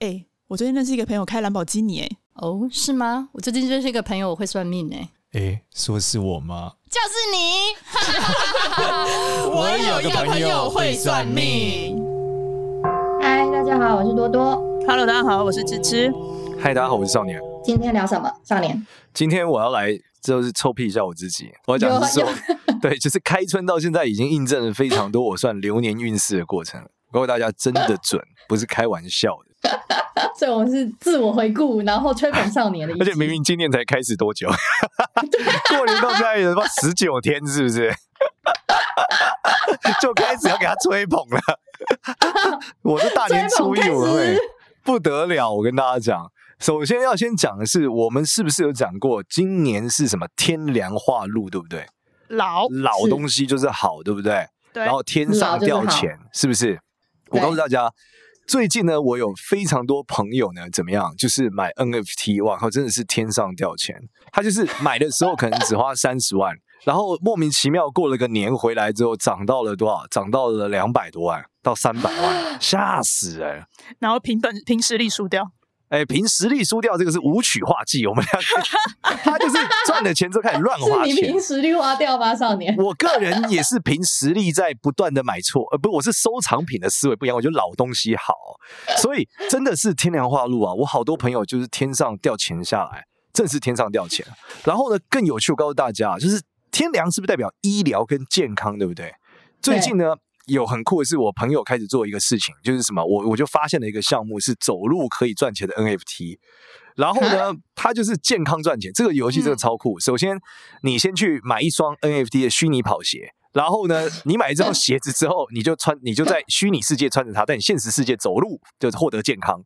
哎，我最近认识一个朋友开兰博基尼，哎，哦，是吗？我最近认识一个朋友，我会算命，哎，哎，说是我吗？就是你。我有一个朋友会算命。嗨，大家好，我是多多。Hello，大家好，我是芝芝。嗨，大家好，我是少年。今天聊什么？少年，今天我要来就是臭屁一下我自己。我要讲的是说，对，就是开春到现在已经印证了非常多我算流年运势的过程。告诉大家，真的准，不是开玩笑的。所以我们是自我回顾，然后吹捧少年的。而且明明今年才开始多久？过年到现在也他妈十九天，是不是？就开始要给他吹捧了。我是大年初一，我会不得了。我跟大家讲，首先要先讲的是，我们是不是有讲过，今年是什么天凉化露，对不对？老老东西就是好，对不对？对。然后天上掉钱，是，是不是？我告诉大家，最近呢，我有非常多朋友呢，怎么样？就是买 NFT，哇靠，真的是天上掉钱。他就是买的时候可能只花三十万，然后莫名其妙过了个年回来之后，涨到了多少？涨到了两百多万到三百万，吓死人！然后凭本凭实力输掉。哎，凭实力输掉这个是武曲化忌，我们两个 他就是赚了钱之后开始乱花钱。你凭实力花掉吧，少年？我个人也是凭实力在不断的买错，呃，不，我是收藏品的思维不一样，我觉得老东西好，所以真的是天凉化路啊！我好多朋友就是天上掉钱下来，正是天上掉钱。然后呢，更有趣，我告诉大家，就是天凉是不是代表医疗跟健康，对不对？最近呢。有很酷的是，我朋友开始做一个事情，就是什么，我我就发现了一个项目，是走路可以赚钱的 NFT。然后呢，它就是健康赚钱。这个游戏真的超酷。首先，你先去买一双 NFT 的虚拟跑鞋，然后呢，你买这双鞋子之后，你就穿，你就在虚拟世界穿着它，在你现实世界走路，就是获得健康。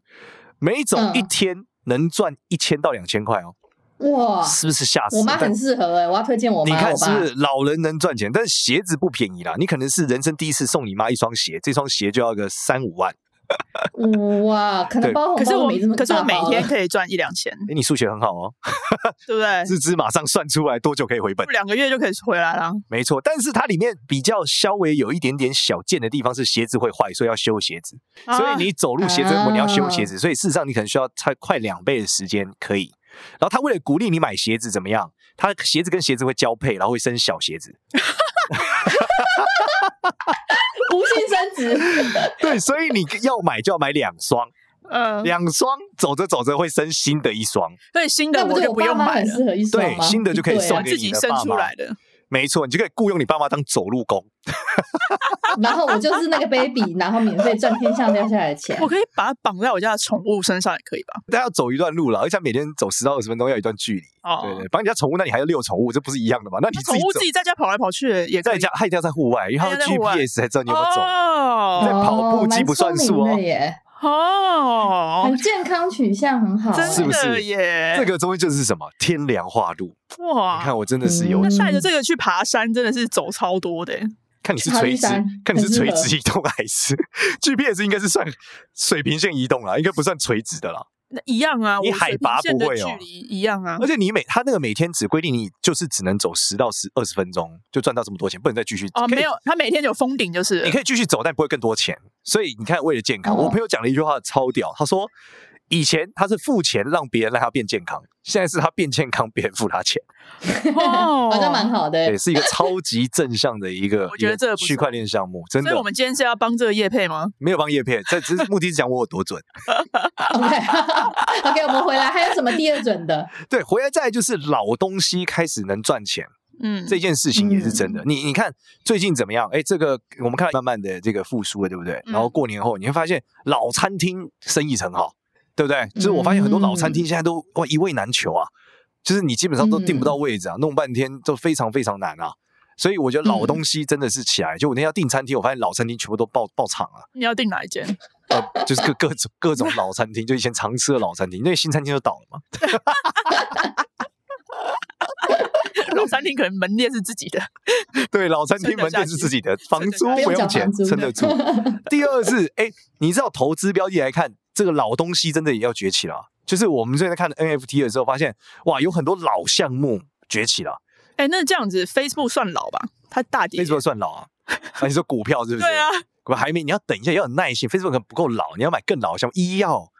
每走一天能赚一千到两千块哦。哇，是不是吓死？我妈很适合哎、欸，我要推荐我妈。你看是不是老人能赚钱，但是鞋子不便宜啦。你可能是人生第一次送你妈一双鞋，这双鞋就要个三五万。哇，可能包红包可是我没这么可是我每天可以赚一两千。哎，你数学很好哦，对不对？日资马上算出来多久可以回本？两个月就可以回来了。没错，但是它里面比较稍微有一点点小贱的地方是鞋子会坏，所以要修鞋子。啊、所以你走路鞋子，你要修鞋子，所以事实上你可能需要差快两倍的时间可以。然后他为了鼓励你买鞋子，怎么样？他鞋子跟鞋子会交配，然后会生小鞋子，无性生殖。对，所以你要买就要买两双，嗯，两双走着走着会生新的一双，所以新的我就不用买了，对，新的就可以送给你的爸妈，自己生出来的。没错，你就可以雇佣你爸妈当走路工，然后我就是那个 baby，然后免费赚天上掉下来的钱。我可以把它绑在我家的宠物身上，也可以吧？但要走一段路了，而且每天走十到二十分钟，要一段距离。哦，对对，绑你家宠物，那你还要遛宠物，这不是一样的吗？那你宠物自己在家跑来跑去，也在家，它一定要在户外，因为它的 GPS 才知道你有没有走。哦，在跑步机不算数哦。哦，很健康取向很好，真的耶！这个东西就是什么天凉化露哇！你看我真的是有，那带着这个去爬山，真的是走超多的。看你是垂直，看你是垂直移动还是 GPS 应该是算水平线移动啦，应该不算垂直的啦。那一样啊，你海拔不会哦，距离一样啊。而且你每他那个每天只规定你就是只能走十到十二十分钟，就赚到这么多钱，不能再继续哦。没有，他每天有封顶，就是你可以继续走，但不会更多钱。所以你看，为了健康，我朋友讲了一句话超屌，他说。以前他是付钱让别人让他变健康，现在是他变健康，别人付他钱，哦，好像蛮好的，对，是一个超级正向的一个，我觉得这个区块链项目，真的。所以我们今天是要帮这个叶配吗？没有帮叶配，这只是目的是讲我有多准。OK，OK，我们回来还有什么第二准的？对，回来再来就是老东西开始能赚钱，嗯，这件事情也是真的。嗯、你你看最近怎么样？哎，这个我们看慢慢的这个复苏了，对不对？然后过年后你会发现老餐厅生意很好。对不对？就是我发现很多老餐厅现在都哇一位难求啊，就是你基本上都订不到位置啊，弄半天都非常非常难啊。所以我觉得老东西真的是起来。就我那天要订餐厅，我发现老餐厅全部都爆爆场了。你要订哪一间？呃，就是各各种各种老餐厅，就以前常吃的老餐厅，因为新餐厅都倒了嘛。老餐厅可能门店是自己的，对，老餐厅门店是自己的，房租不用钱，撑得住。第二是，哎，你知道投资标的来看。这个老东西真的也要崛起了，就是我们最近在看 NFT 的时候，发现哇，有很多老项目崛起了。哎，那这样子，Facebook 算老吧？它大跌，Facebook 算老啊？啊，你说股票是不是？对啊，我还没，你要等一下，要有耐心。Facebook 可能不够老，你要买更老的项目，医药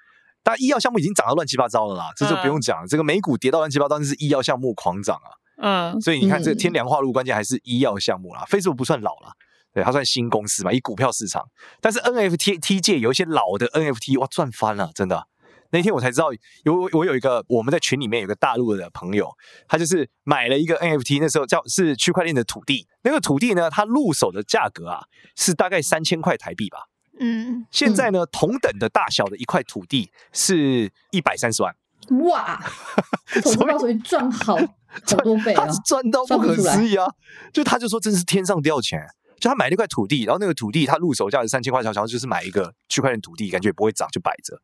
但医药项目已经涨到乱七八糟了啦，这就不用讲了。嗯、这个美股跌到乱七八糟，那是医药项目狂涨啊。嗯，所以你看这个天梁化路，关键还是医药项目啦。Facebook 不算老了，对，它算新公司嘛，以股票市场。但是 NFT 界有一些老的 NFT，哇，赚翻了，真的。那天我才知道，有我有一个我们在群里面有个大陆的朋友，他就是买了一个 NFT，那时候叫是区块链的土地。那个土地呢，它入手的价格啊是大概三千块台币吧。嗯，现在呢，同等的大小的一块土地是一百三十万。哇，投资报酬率赚好 好多倍啊！他赚到不可思议啊！就他就说，真是天上掉钱。就他买了一块土地，然后那个土地他入手价值三千块，然后就是买一个区块链土地，感觉也不会涨，就摆着。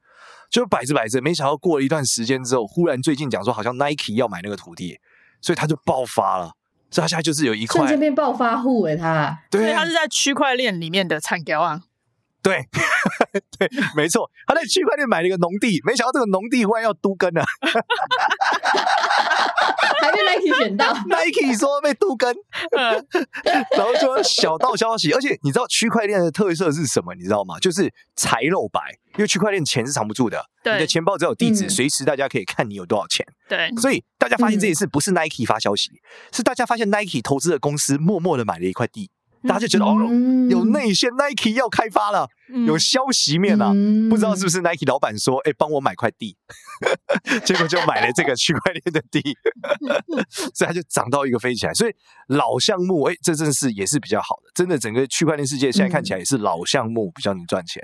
就摆着摆着，没想到过了一段时间之后，忽然最近讲说好像 Nike 要买那个土地，所以他就爆发了。所以他现在就是有一块瞬间变暴发户哎，他对，他是在区块链里面的产业啊。对，对，没错，他在区块链买了一个农地，没想到这个农地忽然要都根了，还被 Nike 选到，Nike 说被杜根，然后说小道消息，而且你知道区块链的特色是什么？你知道吗？就是财漏白，因为区块链钱是藏不住的，你的钱包只有地址，随、嗯、时大家可以看你有多少钱。对，所以大家发现这件事不是 Nike 发消息，嗯、是大家发现 Nike 投资的公司默默的买了一块地。大家就觉得哦，有内线，Nike 要开发了，有消息面啊，不知道是不是 Nike 老板说，哎，帮我买块地，结果就买了这个区块链的地，所以它就涨到一个飞起来。所以老项目，哎，这真是也是比较好的，真的整个区块链世界现在看起来也是老项目比较能赚钱。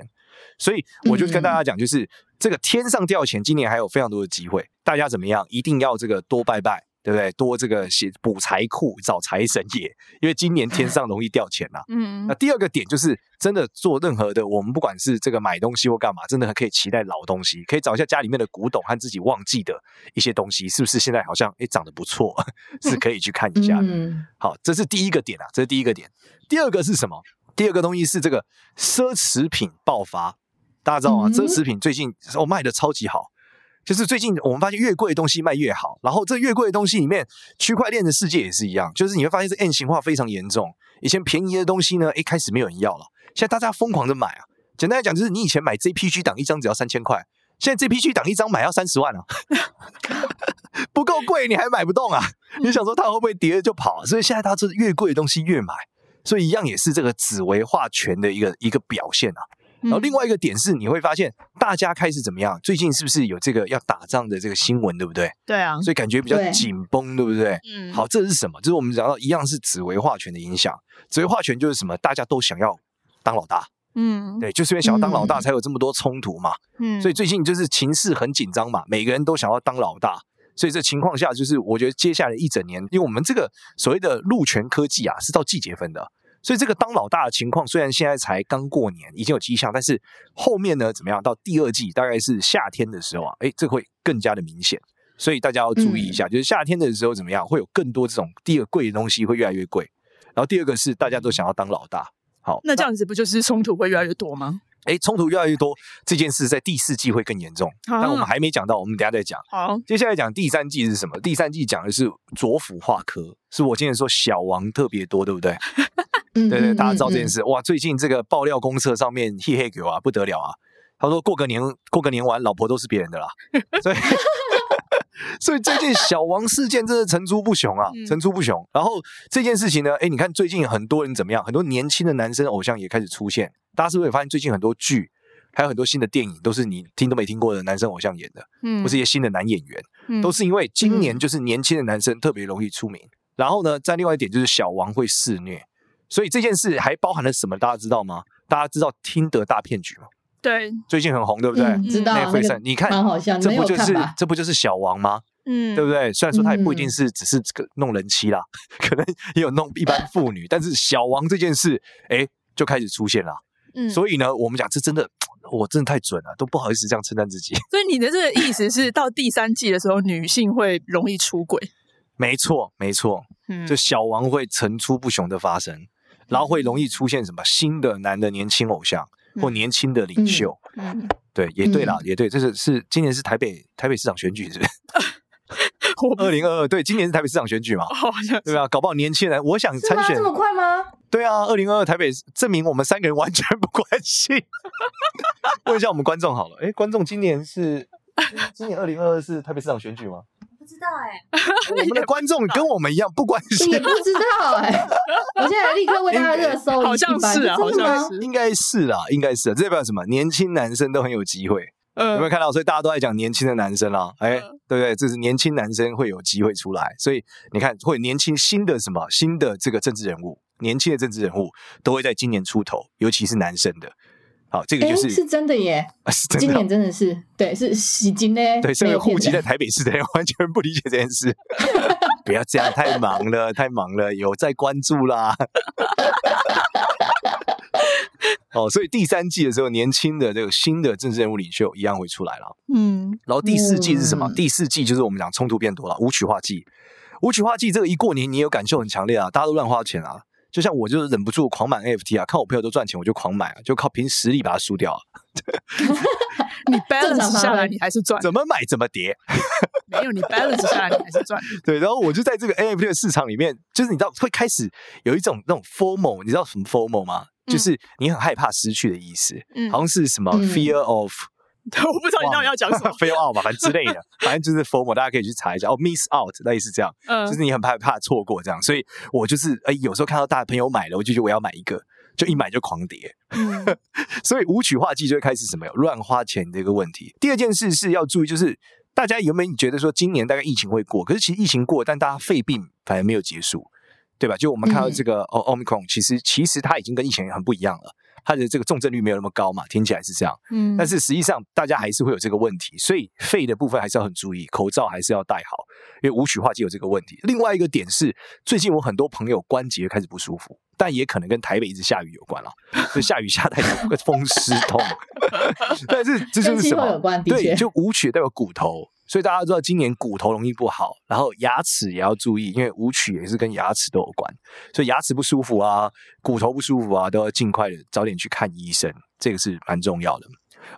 所以我就跟大家讲，就是这个天上掉钱，今年还有非常多的机会，大家怎么样？一定要这个多拜拜。对不对？多这个写补财库，找财神爷，因为今年天上容易掉钱呐、啊。嗯，那第二个点就是，真的做任何的，我们不管是这个买东西或干嘛，真的很可以期待老东西，可以找一下家里面的古董和自己忘记的一些东西，是不是现在好像诶长得不错，是可以去看一下的。嗯、好，这是第一个点啊，这是第一个点。第二个是什么？第二个东西是这个奢侈品爆发，大家知道吗？奢侈品最近哦卖的超级好。就是最近我们发现越贵的东西卖越好，然后这越贵的东西里面，区块链的世界也是一样，就是你会发现这 N 型化非常严重。以前便宜的东西呢，一开始没有人要了，现在大家疯狂的买啊。简单来讲，就是你以前买 JPG 档一张只要三千块，现在 JPG 档一张买要三十万啊，不够贵你还买不动啊？你想说它会不会跌了就跑？所以现在它这越贵的东西越买，所以一样也是这个紫微化权的一个一个表现啊。然后另外一个点是，你会发现大家开始怎么样？最近是不是有这个要打仗的这个新闻，对不对？对啊，所以感觉比较紧绷，对，不对？嗯。好，这是什么？就是我们讲到一样是子为化权的影响。子为化权就是什么？大家都想要当老大。嗯。对，就是因为想要当老大，才有这么多冲突嘛。嗯。所以最近就是情势很紧张嘛，每个人都想要当老大。所以这情况下，就是我觉得接下来一整年，因为我们这个所谓的陆权科技啊，是到季节分的。所以这个当老大的情况，虽然现在才刚过年，已经有迹象，但是后面呢怎么样？到第二季大概是夏天的时候啊，诶，这会更加的明显。所以大家要注意一下，嗯、就是夏天的时候怎么样，会有更多这种第二贵的东西会越来越贵。然后第二个是大家都想要当老大，好，那这样子不就是冲突会越来越多吗？诶，冲突越来越多，这件事在第四季会更严重，啊、但我们还没讲到，我们等下再讲。好，接下来讲第三季是什么？第三季讲的是左辅化科，是我今天说小王特别多，对不对？对对，大家知道这件事哇！最近这个爆料公社上面嘿嘿狗啊，不得了啊！他说过个年过个年完，老婆都是别人的啦。所以 所以最近小王事件真的层出不穷啊，层出不穷。然后这件事情呢，哎，你看最近很多人怎么样？很多年轻的男生偶像也开始出现。大家是不是也发现最近很多剧，还有很多新的电影，都是你听都没听过的男生偶像演的？嗯，不是一些新的男演员，都是因为今年就是年轻的男生特别容易出名。然后呢，在另外一点就是小王会肆虐。所以这件事还包含了什么？大家知道吗？大家知道听得大骗局吗？对，最近很红，对不对？嗯、知道。那个、你看，好像这不就是这不就是小王吗？嗯，对不对？虽然说他也不一定是只是个弄人妻啦，嗯、可能也有弄一般妇女，但是小王这件事，哎，就开始出现了。嗯，所以呢，我们讲这真的，我真的太准了，都不好意思这样称赞自己。所以你的这个意思是，到第三季的时候，女性会容易出轨？没错，没错。嗯，就小王会层出不穷的发生。然后会容易出现什么新的男的年轻偶像或年轻的领袖，嗯嗯、对，也对啦，嗯、也对，这是是今年是台北台北市长选举，是不是？二零二二，对，今年是台北市长选举嘛？好像对吧？搞不好年轻人，我想参选，这么快吗？对啊，二零二二台北证明我们三个人完全不关心。问一下我们观众好了，哎，观众今年是今年二零二二是台北市长选举吗？不知道哎、我们的 观众跟我们一样不关心，也不知道哎、我现在立刻为大家热搜好像是啊，好真的吗像是。应该是啦，应该是。啊这代表什么？年轻男生都很有机会。有没有嗯，看到？所以大家都在讲年轻的男生啦，哎、嗯对不对？这是年轻男生会有机会出来，所以你看，会年轻新的什么新的这个政治人物，年轻的政治人物都会在今年出头，尤其是男生的。好，这个是、是真的耶，啊是真今。年真的是对，是洗金呢，对，身为户籍在台北市的人 完全不理解这件事。不要这样，太忙了，太忙了，有在关注啦。哦，所以第三季的时候，年轻的这个新的政治人物领袖一样会出来了。嗯，然后第四季是什么？嗯第四季就是我们讲冲突变多了，舞曲化季。舞曲化季这个一过年，你有感受很强烈啊，大家都乱花钱啊。就像我就是忍不住狂买 NFT 啊，看我朋友都赚钱，我就狂买啊，就靠凭实力把它输掉啊。你 balance 下来，你还是赚。怎么买怎么跌。没有你 balance 下来，你还是赚。对，然后我就在这个 NFT 的市场里面，就是你知道会开始有一种那种 formal，你知道什么 formal 吗？嗯就是你很害怕失去的意思，嗯好像是什么嗯 fear of 我不知道你到底要讲什么。fail out 嘛，反正之类的，反正就是 formal，大家可以去查一下。哦，miss out 类似这样，嗯就是你很怕怕错过这样，所以我就是哎，有时候看到大朋友买了，我就觉得我要买一个，就一买就狂跌。嗯 所以无曲化季就会开始什么有乱花钱的一个问题。第二件事是要注意，就是大家有没有觉得说今年大概疫情会过，可是其实疫情过，但大家肺病反而没有结束，对吧？就我们看到这个哦，Omicron，其实其实它已经跟疫情很不一样了，它的这个重症率没有那么高嘛，听起来是这样。嗯但是实际上，大家还是会有这个问题，所以肺的部分还是要很注意，口罩还是要戴好，因为武曲化就有这个问题。另外一个点是，最近我很多朋友关节开始不舒服，但也可能跟台北一直下雨有关了，就下雨下太多，风湿痛。但是这就是什么？关对，就武曲代表骨头，所以大家都知道今年骨头容易不好，然后牙齿也要注意，因为舞曲也是跟牙齿都有关，所以牙齿不舒服啊，骨头不舒服啊，都要尽快的早点去看医生，这个是蛮重要的。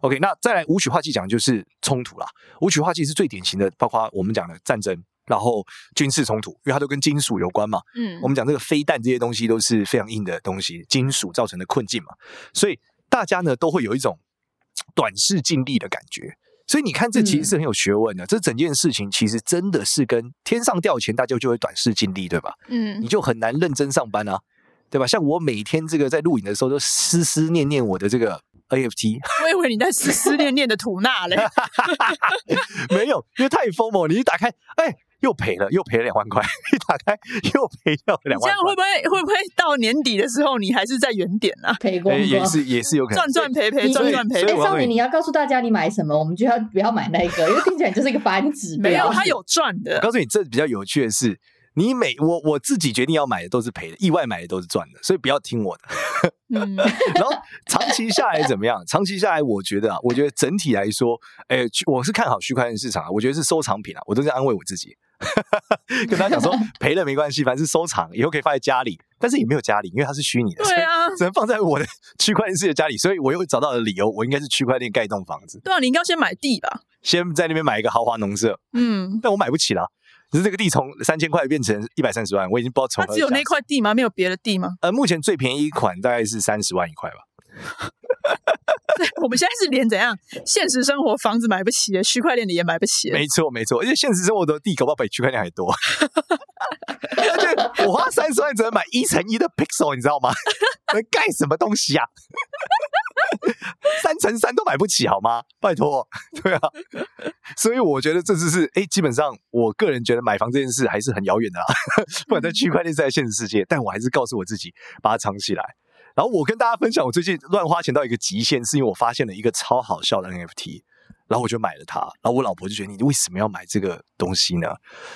OK，那再来舞曲化忌讲就是冲突啦。舞曲化忌是最典型的，包括我们讲的战争，然后军事冲突，因为它都跟金属有关嘛。嗯我们讲这个飞弹这些东西都是非常硬的东西，金属造成的困境嘛，所以大家呢都会有一种短视近利的感觉。所以你看，这其实是很有学问的。这整件事情其实真的是跟天上掉钱，大家就会短视近利，对吧？嗯你就很难认真上班啊，对吧？像我每天这个在录影的时候，都思思念念我的这个 AFT，我以为你在思思念念的吐纳嘞。没有，因为太疯了。你一打开，哎，又赔了，又赔了两万块；一打开，又赔掉了两万块。这样会不会会不会到年底的时候，你还是在原点啊？赔光哎，也。是也是有可能赚赚赔赔，赚赚赔赔。所以少年，你要告诉大家你买什么，我们就要不要买那个，因为听起来就是一个反指标。没有，它有赚的我的。告诉你，这比较有趣的是，你每我我自己决定要买的都是赔的，意外买的都是赚的，所以不要听我的。嗯，然后长期下来怎么样？长期下来，我觉得啊，我觉得整体来说，哎，我是看好区块链市场啊，我觉得是收藏品啊，我都在安慰我自己，跟大家讲说 赔了没关系，反正是收藏，以后可以放在家里，但是也没有家里，因为它是虚拟的，对啊只能放在我的区块链世界家里，所以我又找到了理由，我应该是区块链盖一栋房子，对啊，你应该要先买地吧？先在那边买一个豪华农舍，嗯，但我买不起啦。只是这个地从三千块变成一百三十万，我已经不知道从只有那块地吗？没有别的地吗？呃，目前最便宜一款大概是三十万一块吧。我们现在是连怎样现实生活房子买不起了，区块链的也买不起了。没错，没错，而且现实生活的地搞不好比区块链还多。而且我花三十万只能买一乘一的 pixel，你知道吗？能盖什么东西啊？三乘三都买不起好吗？拜托，对啊。所以我觉得这只是，哎，基本上我个人觉得买房这件事还是很遥远的啦。不管在区块链，在现实世界，但我还是告诉我自己把它藏起来。然后我跟大家分享，我最近乱花钱到一个极限，是因为我发现了一个超好笑的 NFT。然后我就买了它，然后我老婆就觉得你为什么要买这个东西呢？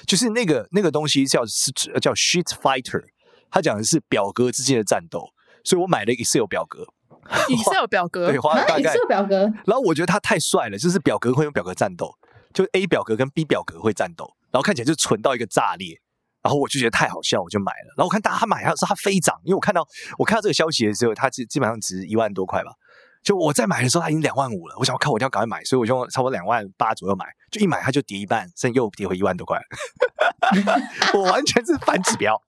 就是那个那个东西叫是叫 Sheet Fighter，它讲的是表格之间的战斗，所以我买了 Excel 表格，Excel 表格 对，花了啊大概，，Excel 表格，然后我觉得它太帅了，就是表格会用表格战斗，就 A 表格跟 B 表格会战斗，然后看起来就蠢到一个炸裂，然后我就觉得太好笑，我就买了。然后我看大家买，他说它飞涨，因为我看到我看到这个消息的时候，它基基本上值一万多块吧。就我在买的时候，它已经两万五了。我想，我靠，我一定要赶快买，所以我就差不多两万八左右买。就一买，它就跌一半，甚至又跌回一万多块。我完全是反指标。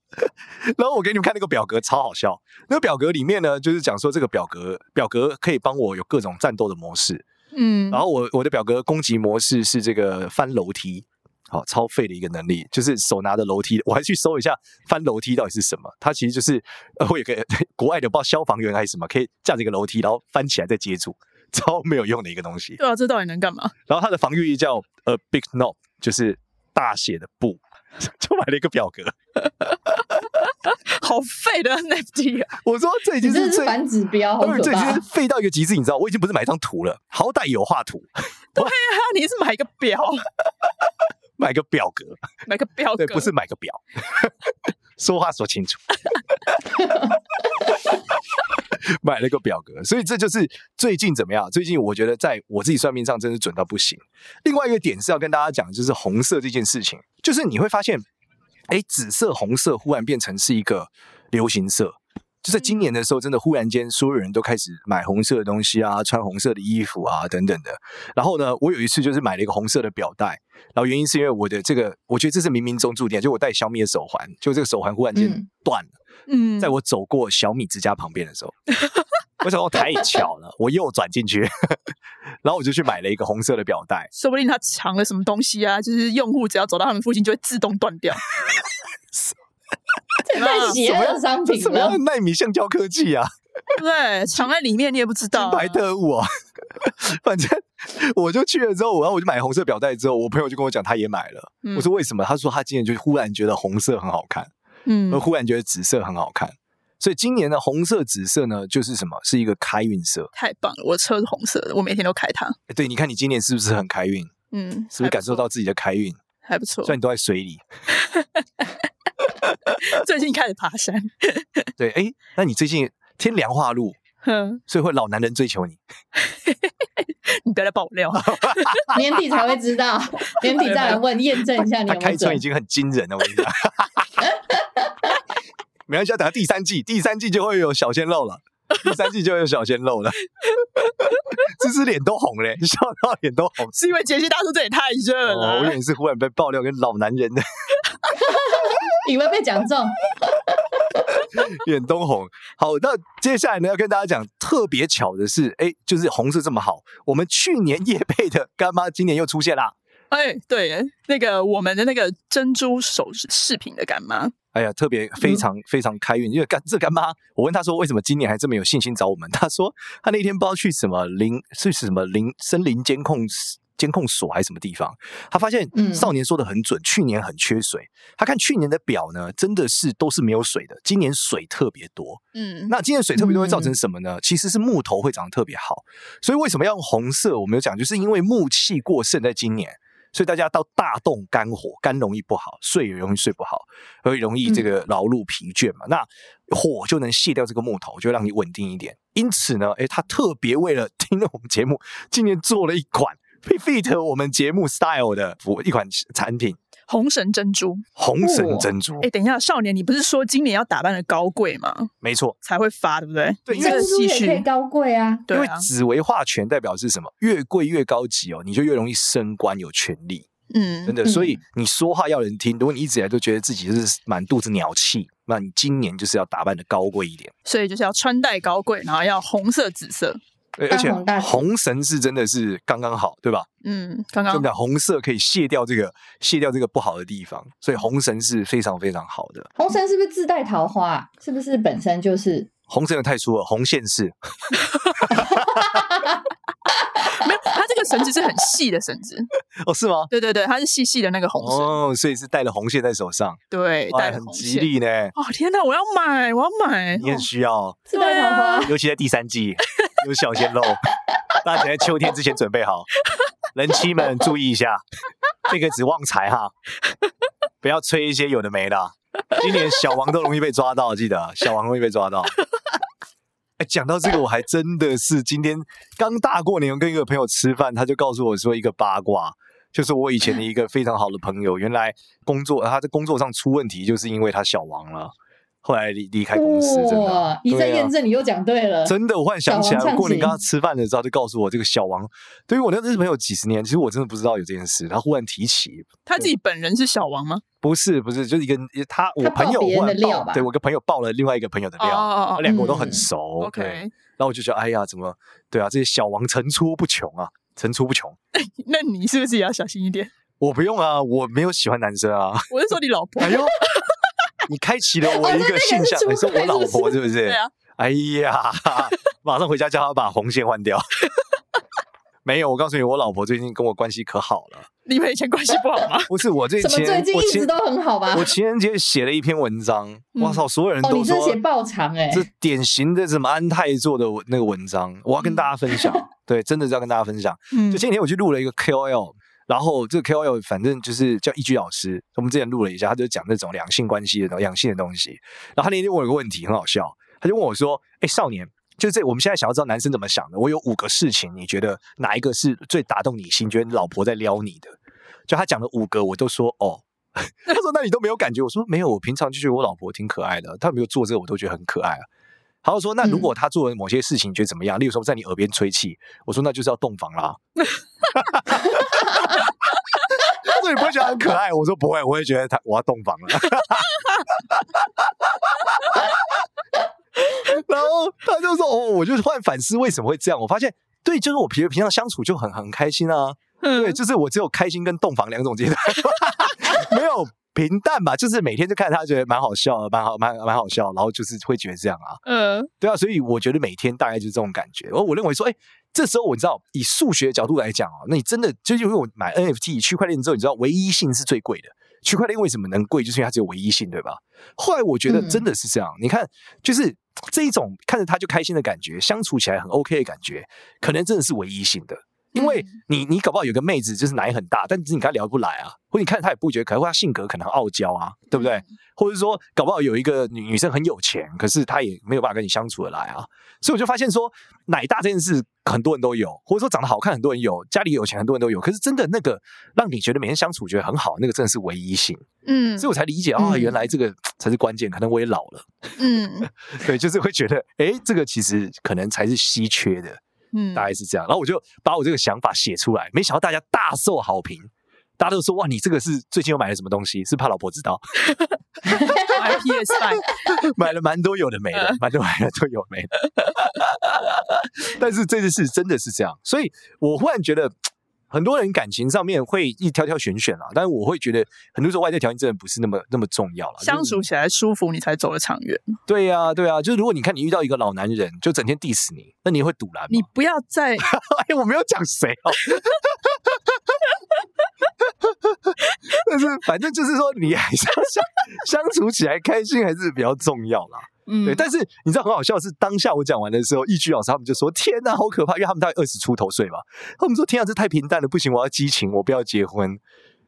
然后我给你们看那个表格，超好笑。那个表格里面呢，就是讲说这个表格表格可以帮我有各种战斗的模式。嗯，然后我我的表格攻击模式是这个翻楼梯，好、哦、超废的一个能力，就是手拿着楼梯，我还去搜一下翻楼梯到底是什么。它其实就是呃，会有个国外的不知道消防员还是什么，可以架着一个楼梯，然后翻起来再接住，超没有用的一个东西。对啊，这到底能干嘛？然后它的防御力叫 a big no，就是大写的不，就买了一个表格。好废的 NFT 啊！我说这已经是，是反指标，好可怕。这已经是废到一个极致，你知道？我已经不是买一张图了，好歹有画图。对啊，你是买一个表，买个表格，买个表格，对，不是买个表。说话说清楚。买了个表格，所以这就是最近怎么样？最近我觉得在我自己算命上真是准到不行。另外一个点是要跟大家讲，就是红色这件事情，就是你会发现。哎，紫色、红色忽然变成是一个流行色，就在今年的时候，真的忽然间，所有人都开始买红色的东西啊，穿红色的衣服啊，等等的。然后呢，我有一次就是买了一个红色的表带，然后原因是因为我的这个，我觉得这是冥冥中注定，就我戴小米的手环，就这个手环忽然间断了。嗯，在我走过小米之家旁边的时候，我想说太巧了，我右转进去，然后我就去买了一个红色的表带，说不定它藏了什么东西啊，就是用户只要走到他们附近就会自动断掉。这太邪恶的商品了，什么样的奈米橡胶科技啊？对，藏在里面你也不知道，金牌特务啊！反正我就去了之后，然后我就买红色表带之后，我朋友就跟我讲，他也买了。嗯、我说为什么？他说他今年就忽然觉得红色很好看。嗯，而忽然觉得紫色很好看，所以今年的红色、紫色呢，就是什么？是一个开运色。太棒了！我的车是红色的，我每天都开它。对，你看你今年是不是很开运？嗯，是不是感受到自己的开运？还不错。虽然你都在水里。最近开始爬山。对，哎，那你最近天凉化禄，所以会老男人追求你。你不要来爆料，年底才会知道，年底再来问验证一下你有有。他开春已经很惊人了，我跟你讲。没关系，等下第三季，第三季就会有小鲜肉了。第三季就会有小鲜肉了，芝芝脸都红嘞，笑到脸都红，是因为杰西大叔这也太热了。哦，我以为是忽然被爆料跟老男人的，以为被讲中，远东红。好，那接下来呢，要跟大家讲特别巧的是，哎，就是红色这么好，我们去年叶配的干妈今年又出现啦。哎，对，那个我们的那个珍珠首饰品的干妈。哎呀，特别非常非常开运，嗯、因为干这干妈，我问他说为什么今年还这么有信心找我们？他说他那天不知道去什么林是什么林森林监控监控所还是什么地方，他发现少年说的很准，嗯、去年很缺水。他看去年的表呢，真的是都是没有水的，今年水特别多。嗯，那今年水特别多会造成什么呢？嗯、其实是木头会长得特别好。所以为什么要用红色？我们有讲，就是因为木气过盛，在今年。所以大家到大动肝火，肝容易不好，睡也容易睡不好，会容易这个劳碌疲倦嘛。嗯、那火就能卸掉这个木头，就让你稳定一点。因此呢，诶，他特别为了听了我们节目，今年做了一款 fit 我们节目 style 的一款产品。红神珍珠，红神珍珠。哎，等一下，少年，你不是说今年要打扮的高贵吗？没错，才会发，对不对？对，珍珠也可以高贵啊。因为紫薇化权代表是什么？越贵越高级哦，你就越容易升官有权利。嗯，真的。所以你说话要人听。如果你一直以来都觉得自己是满肚子鸟气，那你今年就是要打扮的高贵一点。所以就是要穿戴高贵，然后要红色、紫色。对，而且红绳是真的是刚刚好，对吧？嗯，刚刚好。就讲红色可以卸掉这个卸掉这个不好的地方，所以红绳是非常非常好的。红绳是不是自带桃花？是不是本身就是？红绳的太粗了，红线是。没有，它这个绳子是很细的绳子。哦，是吗？对对对，它是细细的那个红绳。哦，所以是带了红线在手上。对，带很吉利呢。哦，天哪，我要买，我要买。你很需要自带桃花，尤其在第三季 有小鲜肉，大家在秋天之前准备好。人妻们注意一下，这个只旺财哈，不要吹一些有的没的。今年小王都容易被抓到，记得小王容易被抓到。哎，讲到这个，我还真的是今天刚大过年，跟一个朋友吃饭，他就告诉我说一个八卦，就是我以前的一个非常好的朋友，原来工作他在工作上出问题，就是因为他小王了。后来离离开公司，真的哇，一再验证你又讲对了，真的，我忽然想起来，过年跟他吃饭的时候，就告诉我这个小王，对于我那日朋友几十年，其实我真的不知道有这件事。他忽然提起，他自己本人是小王吗？不是，不是，就是一个他我朋友别人的料吧？对我个朋友爆了另外一个朋友的料，哦，两个我都很熟。OK，然后我就觉得，哎呀，怎么对啊？这些小王层出不穷啊，层出不穷。那你是不是也要小心一点？我不用啊，我没有喜欢男生啊。我是说你老婆。哎呦。你开启了我一个现象，你说我老婆是不是？对啊。哎呀，马上回家叫他把红线换掉。没有，我告诉你，我老婆最近跟我关系可好了。你们以前关系不好吗？不是，我最近最近一直都很好吧？我情人节写了一篇文章，我操，所有人都说你是写爆长哎，这典型的什么安泰做的那个文章，我要跟大家分享。对，真的是要跟大家分享。就前几天我去录了一个 KOL。然后这个 KOL 反正就是叫一居老师，我们之前录了一下，他就讲那种两性关系的、两性的东西。然后他那天问我一个问题，很好笑，他就问我说：“哎，少年，就是这我们现在想要知道男生怎么想的。我有五个事情，你觉得哪一个是最打动你心？觉得你老婆在撩你的？”就他讲了五个，我都说：“哦。”他说：“那你都没有感觉？”我说：“没有，我平常就觉得我老婆挺可爱的，他没有做这个，我都觉得很可爱啊。”他就说：“那如果他做了某些事情，你觉得怎么样？例如说在你耳边吹气。”我说：“那就是要洞房啦。”他说：“你不会觉得很可爱？”我说：“不会，我也觉得他我要洞房了。”然后他就说：“哦，我就换反思为什么会这样。我发现，对，就是我平平常相处就很很开心啊。对，就是我只有开心跟洞房两种阶段，没有。”平淡吧，就是每天就看他，觉得蛮好笑的，蛮好，蛮蛮好笑，然后就是会觉得这样啊，嗯，对啊，所以我觉得每天大概就是这种感觉。而我认为说，哎，这时候我知道，以数学的角度来讲哦，那你真的就因为我买 NFT 区块链之后，你知道唯一性是最贵的。区块链为什么能贵？就是因为它只有唯一性，对吧？后来我觉得真的是这样。嗯、你看，就是这一种看着他就开心的感觉，相处起来很 OK 的感觉，可能真的是唯一性的。因为你，你搞不好有个妹子就是奶很大，但是你跟她聊不来啊，或者你看她也不觉得可爱，或她性格可能很傲娇啊，对不对？或者说搞不好有一个女女生很有钱，可是她也没有办法跟你相处得来啊。所以我就发现说，奶大这件事很多人都有，或者说长得好看很多人有，家里有钱很多人都有。可是真的那个让你觉得每天相处觉得很好，那个真的是唯一性。嗯，所以我才理解啊、哦，原来这个才是关键。可能我也老了，嗯，对，就是会觉得，哎，这个其实可能才是稀缺的。嗯，大概是这样，然后我就把我这个想法写出来，没想到大家大受好评，大家都说哇，你这个是最近又买了什么东西？是怕老婆知道？买 PS 版买了蛮多有的没的，蛮多买了都有没的。但是这次是真的是这样，所以我忽然觉得。很多人感情上面会一挑挑选选啦，但是我会觉得很多时候外在条件真的不是那么那么重要了。相处起来舒服，你才走得长远。对呀、啊，对啊，就是如果你看你遇到一个老男人，就整天 diss 你，那你会赌烂吗？你不要再，哎，我没有讲谁哦。但是反正就是说，你还是要相相处起来开心还是比较重要啦。嗯，对，但是你知道很好笑的是，当下我讲完的时候，易居老师他们就说：“天哪，好可怕！”因为他们大概二十出头岁嘛，他们说：“天啊，这太平淡了，不行，我要激情，我不要结婚。”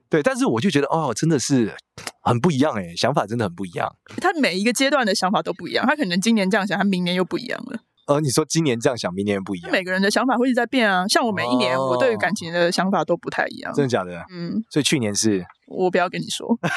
对，但是我就觉得哦，真的是很不一样哎，想法真的很不一样。他每一个阶段的想法都不一样，他可能今年这样想，他明年又不一样了。呃，你说今年这样想，明年不一样。每个人的想法会一直在变啊，像我每一年，我对于感情的想法都不太一样。真的假的？嗯。所以去年是？我不要跟你说。不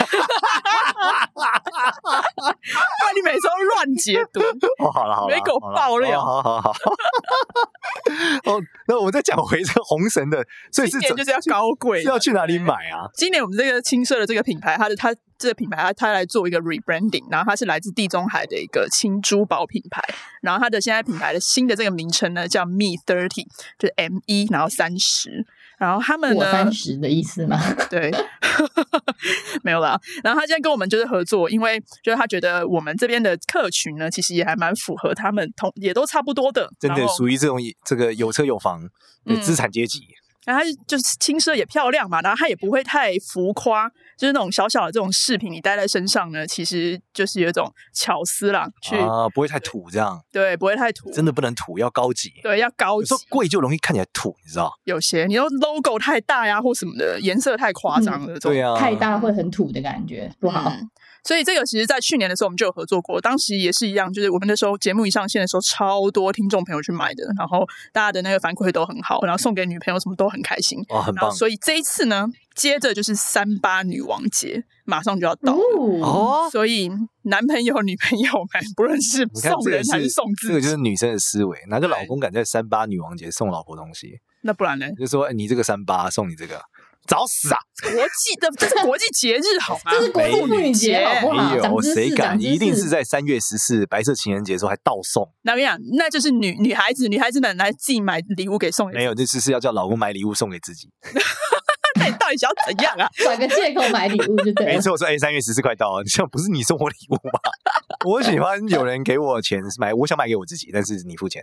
然你每次都乱解读。哦，好了好了，没给我爆料。好好好。哦，那我再讲回这个红绳的，所以是今年就是要高贵，是要去哪里买啊？今年我们这个青社的这个品牌，它的它。这个品牌，它它来做一个 rebranding，然后它是来自地中海的一个轻珠宝品牌，然后它的现在品牌的新的这个名称呢叫 Me Thirty，就是 M 一，然后三十，然后他们呢三十的意思吗？对，没有啦。然后他现在跟我们就是合作，因为就是他觉得我们这边的客群呢，其实也还蛮符合他们同，也都差不多的，真的属于这种这个有车有房的资产阶级。嗯然后它就是轻奢也漂亮嘛，然后它也不会太浮夸，就是那种小小的这种饰品，你戴在身上呢，其实就是有一种巧思啦，去啊，不会太土这样，对，不会太土，真的不能土，要高级，对，要高级，说贵就容易看起来土，你知道？有些你说 logo 太大呀，或什么的，颜色太夸张了，对呀，太大会很土的感觉，不好。所以这个其实，在去年的时候我们就有合作过，当时也是一样，就是我们那时候节目一上线的时候，超多听众朋友去买的，然后大家的那个反馈都很好，然后送给女朋友什么都很开心。哦，很棒。所以这一次呢，接着就是三八女王节，马上就要到了哦，所以男朋友、女朋友们，不论是送人还是送自己，这个就是女生的思维，哪个老公敢在三八女王节送老婆东西？那不然呢？就说你这个三八送你这个。找死啊！国际的这是国际节日好吗？这是国际妇女节，好不好？没有谁敢？一定是在三月十四白色情人节的时候还倒送。那我跟你讲，那就是女女孩子，女孩子们来自己买礼物给送。没有，这次是要叫老公买礼物送给自己。那你到底想要怎样啊？找个借口买礼物就对了。没错，我说哎，三月十四快到了，你这不是你送我礼物吗？我喜欢有人给我钱买，我想买给我自己，但是你付钱。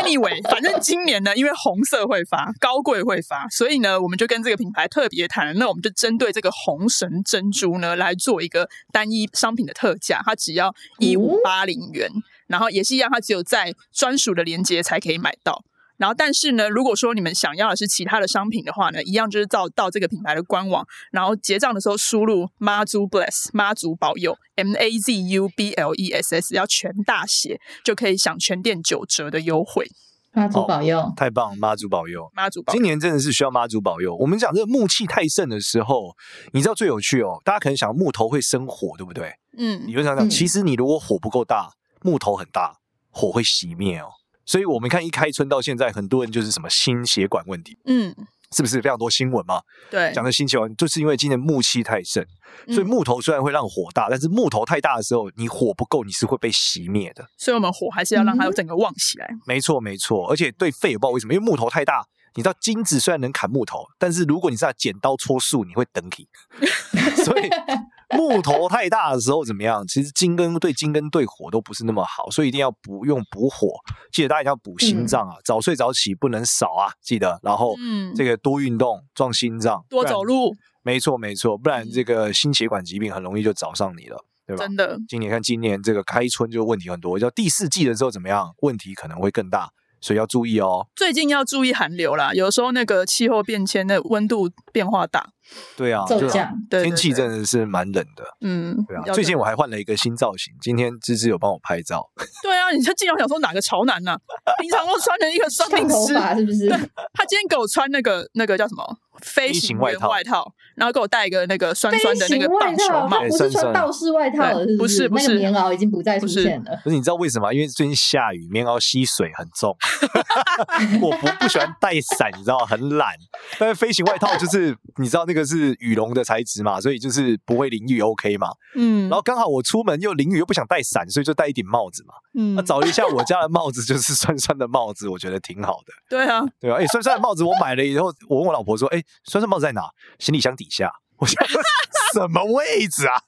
Anyway，反正今年呢，因为红色会发，高贵会发，所以呢，我们就跟这个品牌特别谈。那我们就针对这个红神珍珠呢，来做一个单一商品的特价，它只要一五八零元，然后也是一样，它只有在专属的链接才可以买到。然后，但是呢，如果说你们想要的是其他的商品的话呢，一样就是到到这个品牌的官网，然后结账的时候输入妈祖 bless 妈祖保佑 M A Z U B L E S S 要全大写，就可以享全店九折的优惠。妈祖保佑，太棒！妈祖保佑，妈祖保佑。今年真的是需要妈祖保佑。我们讲这个木气太盛的时候，你知道最有趣哦，大家可能想木头会生火，对不对？嗯，理论上讲，其实你如果火不够大，木头很大，火会熄灭哦。所以我们看一开春到现在，很多人就是什么心血管问题，嗯，是不是非常多新闻嘛？对，讲的心血管就是因为今年木气太盛，所以木头虽然会让火大，但是木头太大的时候，你火不够，你是会被熄灭的。所以我们火还是要让它有整个旺起来。没错，没错，而且对肺也不知道为什么，因为木头太大，你知道金子虽然能砍木头，但是如果你是在剪刀戳树，你会等体，所以。木头太大的时候怎么样？其实金根对金根对火都不是那么好，所以一定要补用补火。记得大家一定要补心脏啊，嗯、早睡早起不能少啊，记得。然后，嗯，这个多运动壮心脏，多走路。没错没错，不然这个心血管疾病很容易就找上你了，对吧？真的。今年看今年这个开春就问题很多，叫第四季的时候怎么样？问题可能会更大。所以要注意哦，最近要注意寒流啦。有时候那个气候变迁，那温度变化大。对啊，就天气真的是蛮冷的。嗯，对啊。最近我还换了一个新造型，今天芝芝有帮我拍照。对啊，你就经常想说哪个潮男呢？平常都穿着一个算命师，是不是？他今天给我穿那个那个叫什么？飞行外套，外套，然后给我戴一个那个酸酸的那个棒球帽，不是穿道士外套了，是不是？不是，那个棉袄已经不再出现了。不是，你知道为什么？因为最近下雨，棉袄吸水很重。我不不喜欢带伞，你知道，很懒。但是飞行外套就是你知道那个是羽绒的材质嘛，所以就是不会淋雨，OK 嘛。嗯。然后刚好我出门又淋雨又不想带伞，所以就戴一顶帽子嘛。嗯。那找了一下我家的帽子，就是 酸酸的帽子，我觉得挺好的。对啊，对啊。哎，酸酸的帽子我买了以后，我问我老婆说：“哎。”酸酸帽子在哪？行李箱底下。我想说什么位置啊？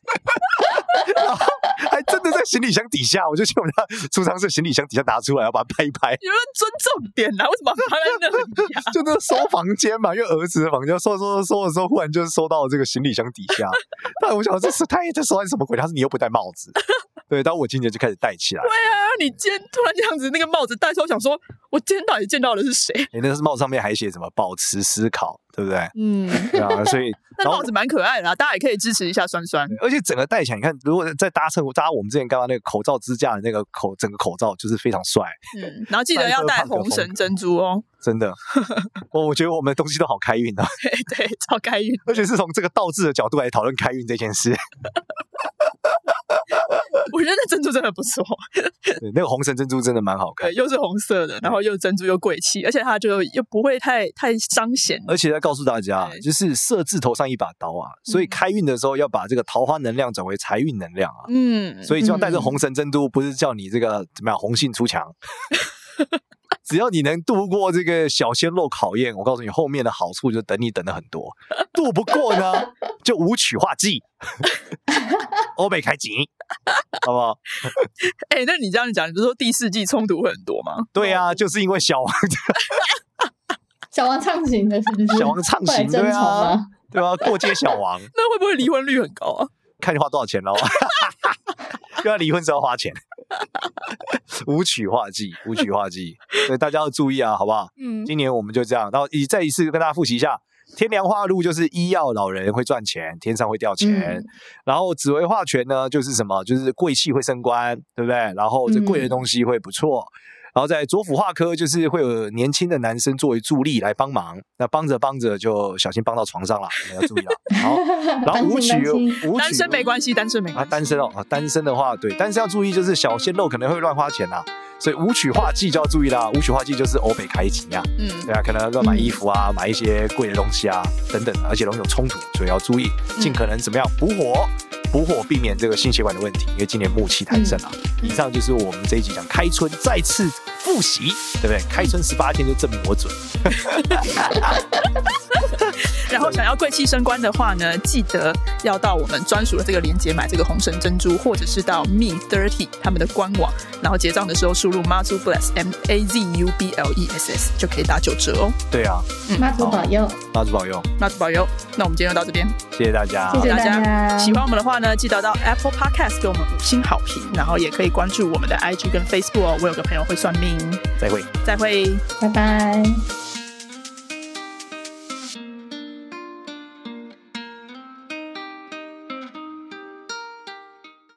还真的在行李箱底下。我就去我们家储藏室行李箱底下拿出来，要把它拍一拍。有人尊重点啊？为什么拍在那里啊？就那个收房间嘛，因为儿子的房间收收收收的时候，忽然就是收到了这个行李箱底下。但我想这是他这收的是什么鬼？他说你又不戴帽子。对，当我今年就开始戴起来。对啊，你今天突然这样子，那个帽子戴出来，我想说，我今天到底见到的是谁？哎，那个帽子上面还写什么？保持思考，对不对？嗯，对啊，所以 那帽子蛮可爱的啦，大家也可以支持一下酸酸。而且整个戴起来，你看，如果再搭乘搭我们之前刚刚那个口罩支架的那个口，整个口罩就是非常帅。嗯，然后记得要戴红绳珍珠哦。真的，我我觉得我们的东西都好开运啊。对对，超开运。而且是从这个倒置的角度来讨论开运这件事。我觉得那珍珠真的不错，对，那个红绳珍珠真的蛮好看，又是红色的，然后又珍珠又贵气，而且它就又不会太太彰显。而且要告诉大家，就是设字头上一把刀啊，所以开运的时候要把这个桃花能量转为财运能量啊。嗯，所以就要带着红绳珍珠，不是叫你这个怎么样红杏出墙。只要你能度过这个小鲜肉考验，我告诉你，后面的好处就等你等的很多。度不过呢，就武曲化忌，欧美开景，好不好？哎、欸，那你这样讲，你不是说第四季冲突会很多吗？对啊，就是因为小王，小王畅行的是不是？小王畅行，对啊，对啊，过街小王，那会不会离婚率很高啊？看你花多少钱喽，又要离婚是要花钱。舞曲化忌，舞曲化忌，所以大家要注意啊，好不好？嗯，今年我们就这样，然后一再一次跟大家复习一下，天梁化禄就是医药老人会赚钱，天上会掉钱。嗯、然后紫薇化权呢，就是什么？就是贵气会升官，对不对？然后这贵的东西会不错。嗯然后在左辅化科，就是会有年轻的男生作为助力来帮忙，那帮着帮着就小心帮到床上了，你们要注意了。好，然后舞曲，舞曲单身没关系，单身没关系。啊，单身哦，啊，单身的话，对，单身要注意，就是小鲜肉可能会乱花钱啦。所以舞曲化忌就要注意啦，舞曲化忌就是欧北开吉呀，嗯，对啊，可能要买衣服啊，买一些贵的东西啊，等等，而且容易有冲突，所以要注意，尽可能怎么样补火，补火避免这个心血管的问题，因为今年木气太盛了。以上就是我们这一集讲开春再次复习，对不对？开春十八天就证明我准。然后想要贵气升官的话呢，记得要到我们专属的这个链接买这个红神珍珠，或者是到 Me Thirty 他们的官网，然后结账的时候输入 Mazu Bless M A Z U B L E S S 就可以打九折哦。对啊，妈祖保佑，妈祖保佑，妈祖保佑。那我们今天就到这边，谢谢大家，谢谢大家。喜欢我们的话呢，记得到 Apple Podcast 给我们五星好评，然后也可以关注我们的 IG 跟 Facebook 哦。我有个朋友会算命，再会，再会，拜拜。